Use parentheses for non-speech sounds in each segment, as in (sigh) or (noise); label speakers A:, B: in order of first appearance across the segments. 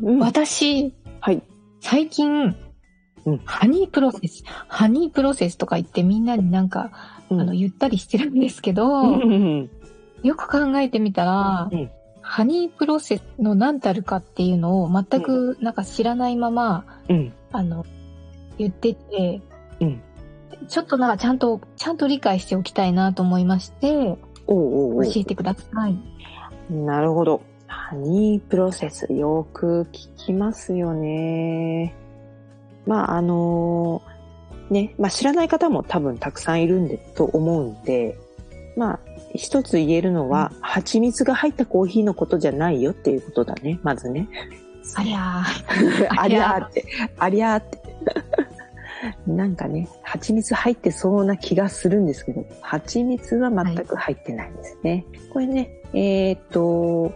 A: う、うん。
B: 私
A: はい。
B: 最近、
A: うん。
B: ハニープロセスハニープロセスとか言ってみんなになんか、
A: うん。
B: あの言ったりしてるんですけど、
A: うん。
B: よく考えてみたら、
A: うん。
B: ハニープロセスの何たるかっていうのを全くなんか知らないまま、
A: うん。
B: あの、言ってて、
A: うん。
B: ちょっとなんかちゃんと、ちゃんと理解しておきたいなと思いまして、
A: おうおうおう。
B: 教えてください。
A: なるほど。ハニープロセス、よく聞きますよね。まあ、あのね、まあ知らない方も多分たくさんいるんで、と思うんで、まあ、一つ言えるのは、蜂蜜が入ったコーヒーのことじゃないよっていうことだね、まずね。
B: ありゃ (laughs)
A: ありゃーって、ありゃーって。なんかね、蜂蜜入ってそうな気がするんですけど、蜂蜜は全く入ってないんですね。これね、えっ、と、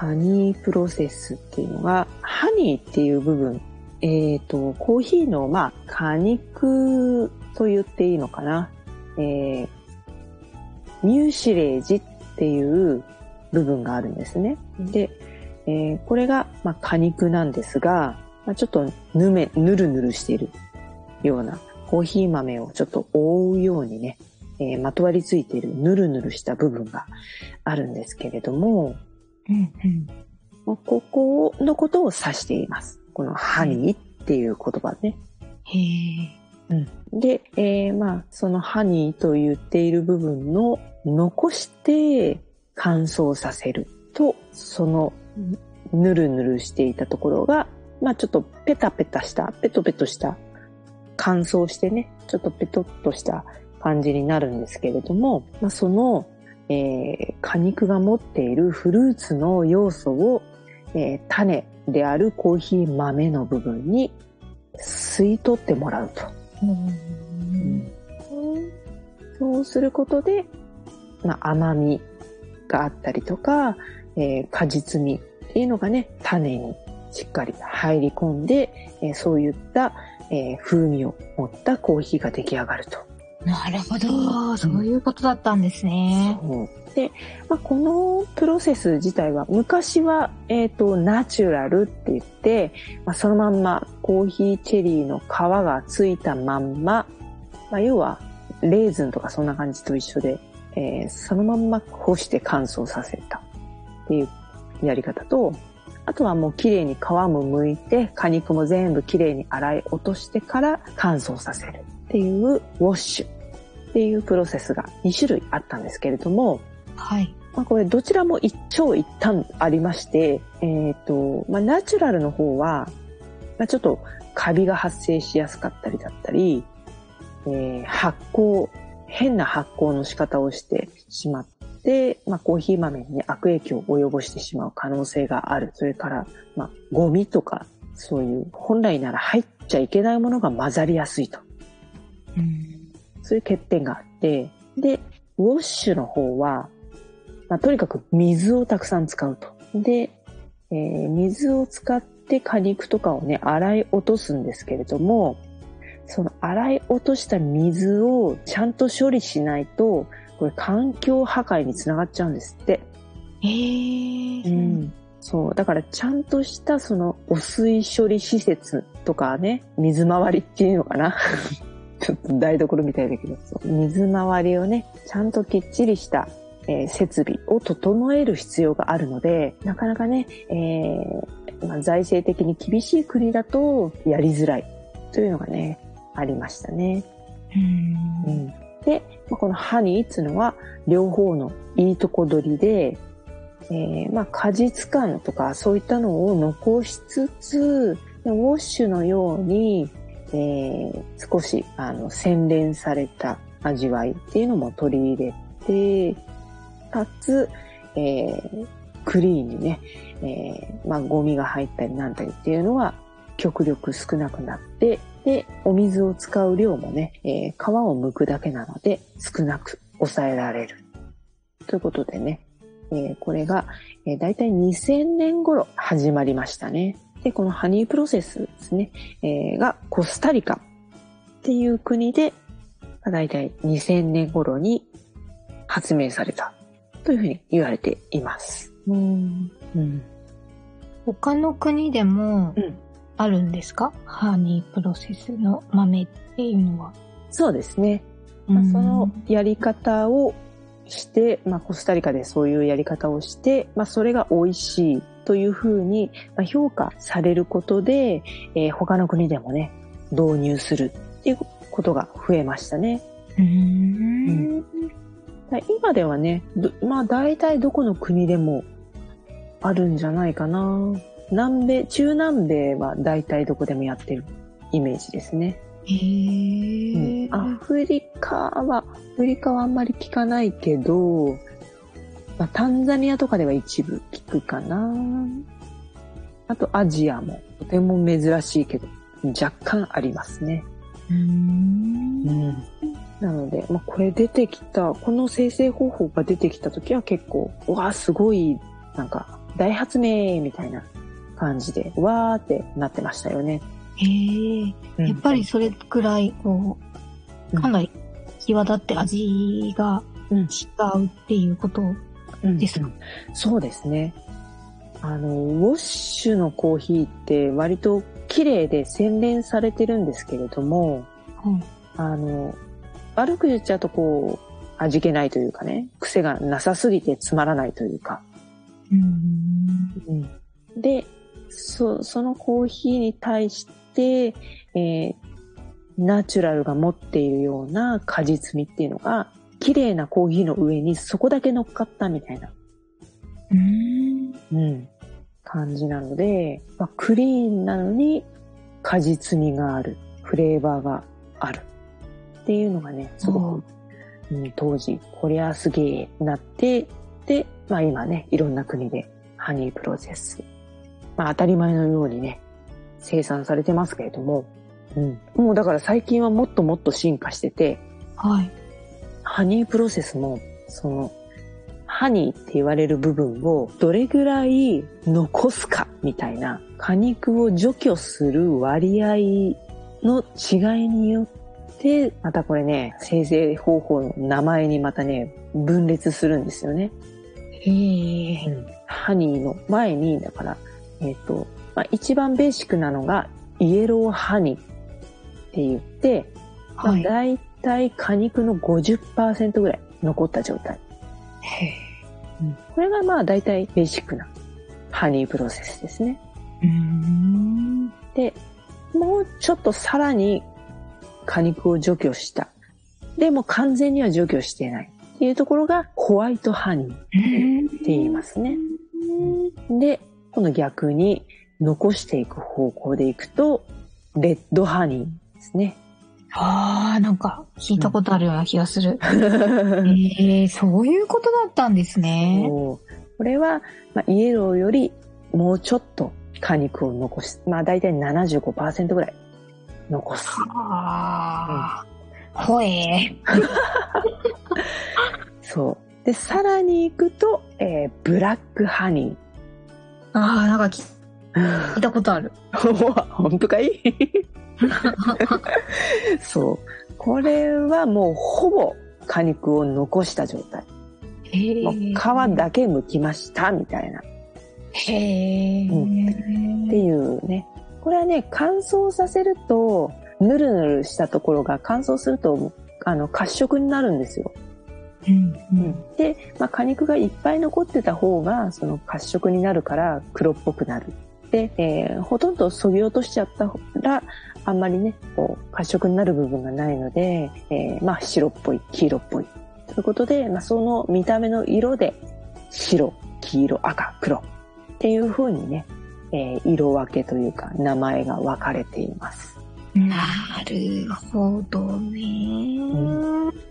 A: ハニープロセスっていうのが、ハニーっていう部分、えっ、と、コーヒーの、まあ、果肉と言っていいのかな。えー、ミューシレージっていう部分があるんですね。で、えーこれが、まあ、果肉なんですが、まあ、ちょっとぬめ、ぬるぬるしているようなコーヒー豆をちょっと覆うようにね、えーまとわりついているぬるぬるした部分があるんですけれども、
B: ー。うんうん。
A: まあここのことを指しています。このハニーっていう言葉ね。
B: へえ。
A: で、えーまあ、そのハニーと言っている部分の残して乾燥させると、そのぬるぬるしていたところが、まあちょっとペタペタした、ペトペトした、乾燥してね、ちょっとペトッとした感じになるんですけれども、まあその、えー果肉が持っているフルーツの要素を、えー種であるコーヒー豆の部分に吸い取ってもらうと。
B: うん
A: そうすることで、まあ、甘みがあったりとか、えー果実味っていうのがね、種にしっかり入り込んで、えーそういった、えー風味を持ったコーヒーが出来上がると。
B: なるほど。そういうことだったんですね。
A: で、まあ、このプロセス自体は昔は、えっ、と、ナチュラルって言って、まあ、そのまんまコーヒーチェリーの皮がついたまんま、まあ、要はレーズンとかそんな感じと一緒で、えーそのまんま干して乾燥させたっていうやり方と、あとはもう綺麗に皮も剥いて、果肉も全部綺麗に洗い落としてから乾燥させるっていうウォッシュっていうプロセスが2種類あったんですけれども、
B: はい。
A: まあ、これどちらも一長一短ありまして、えっ、と、まあ、ナチュラルの方は、まあ、ちょっとカビが発生しやすかったりだったり、えー発酵、変な発酵の仕方をしてしまって、まあ、コーヒー豆に、ね、悪影響を及ぼしてしまう可能性がある。それから、まあ、ゴミとか、そういう本来なら入っちゃいけないものが混ざりやすいと。
B: うん。
A: そういう欠点があって、で、ウォッシュの方は、まあ、とにかく水をたくさん使うと。で、えー水を使って果肉とかをね、洗い落とすんですけれども、その洗い落とした水をちゃんと処理しないと、これ環境破壊につながっちゃうんですって。
B: へえ。
A: うん。そう。だからちゃんとしたその汚水処理施設とかね、水回りっていうのかな。ちょっと台所みたいだけど、水回りをね、ちゃんときっちりした、えー設備を整える必要があるので、なかなかね、えーまあ、財政的に厳しい国だとやりづらい。というのがね、ありましたね。
B: うん。
A: うん、で、まあ、このハニーっていうのは両方のいいとこ取りで、えーまあ、果実感とかそういったのを残しつつ、ウォッシュのように、えー少しあの洗練された味わいっていうのも取り入れて、かつ、えークリーンにね、えーまあ、ゴミが入ったりなんたりっていうのは極力少なくなって、で、お水を使う量もね、えー皮を剥くだけなので少なく抑えられる。ということでね、えーこれが、えー、大体2000年頃始まりましたね。で、このハニープロセスですね、えーがコスタリカっていう国で、まあ大体2000年頃に発明されたというふうに言われています。
B: うん
A: うん。
B: 他の国でも
A: うん
B: あるんですか、ハニープロセスの豆っていうのは。
A: そうですね。まあ、
B: うん
A: そのやり方をして、まあ、コスタリカでそういうやり方をして、まあ、それが美味しいというふうにまあ評価されることで、えー他の国でもね、導入するっていうことが増えましたね。
B: うん
A: だ今ではね、どまあ大体どこの国でもあるんじゃないかな。南米、中南米は大体どこでもやってるイメージですね。
B: へー
A: うんアフリカは、アフリカはあんまり聞かないけど、まあ、タンザニアとかでは一部聞くかな。あとアジアもとても珍しいけど、若干ありますね。
B: うん
A: なので、まあ、これ出てきた、この生成方法が出てきた時は結構、うわあ、すごい、なんか、大発明みたいな感じで、わーってなってましたよね。
B: へー
A: うん
B: やっぱりそれくらい、こう、
A: うん
B: かなり際立って味が
A: うん
B: 違うっていうこと
A: うん
B: ですか、
A: そうですね。あの、ウォッシュのコーヒーって割と綺麗で洗練されてるんですけれども、
B: うん
A: あの、悪く言っちゃうとこう、味気ないというかね、癖がなさすぎてつまらないというか。
B: うん。
A: で、そ、そのコーヒーに対して、えーナチュラルが持っているような果実味っていうのが、綺麗なコーヒーの上にそこだけ乗っかったみたいな。
B: うん。
A: うん、感じなので、まあ、クリーンなのに果実味がある、フレーバーがある。っていうのがね、すごく、うん、当時、こりゃすげえなって、で、まあ今ね、いろんな国でハニープロセス、まあ当たり前のようにね、生産されてますけれども、うん、もうだから最近はもっともっと進化してて、
B: はい。
A: ハニープロセスも、その、ハニーって言われる部分をどれぐらい残すかみたいな果肉を除去する割合の違いによって、またこれね、生成方法の名前にまたね、分裂するんですよね。
B: へえ。
A: ハニーの前に、だから、えっ、と、まあ、一番ベーシックなのがイエローハニーって言って、まあ、
B: はい。
A: 大体果肉の50%ぐらい残った状態。
B: へ
A: これがまあ大体ベーシックなハニープロセスですね。
B: ーうん。
A: で、もうちょっとさらに果肉を除去した。でも完全には除去していない。っていうところがホワイトハニーって言いますね。で、この逆に残していく方向でいくと、レッドハニーですね。
B: ああ、なんか聞いたことあるような気がする。ええそういうことだったんですね。
A: これは、まあ、イエローよりもうちょっと果肉を残し、まあ大体75%ぐらい残す。
B: ああ。ほえ
A: そう。で、さらに行くと、えーブラックハニ
B: ああ、なんか聞
A: ー。
B: いたことある。(laughs)
A: 本当かい？そう。これはもうほぼ果肉を残した状態。もう皮だけ剥きましたみたいな。
B: へえ。
A: っていうね。これはね、乾燥させると、ぬるぬるしたところが乾燥すると、あの、褐色になるんですよ。
B: うんうん。
A: で、まあ、果肉がいっぱい残ってた方が、その褐色になるから黒っぽくなるえーほとんど削ぎ落としちゃったら、あんまりね、こう、褐色になる部分がないので、えーまあ、白っぽい、黄色っぽい。ということで、まあ、その見た目の色で、白、黄色、赤、黒っていう風にね、えー色分けというか、名前が分かれています。
B: なるほどね。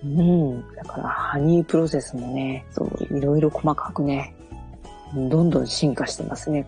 A: うん。だから、ハニープロセスもね、そう、いろいろ細かくね、どんどん進化してますね。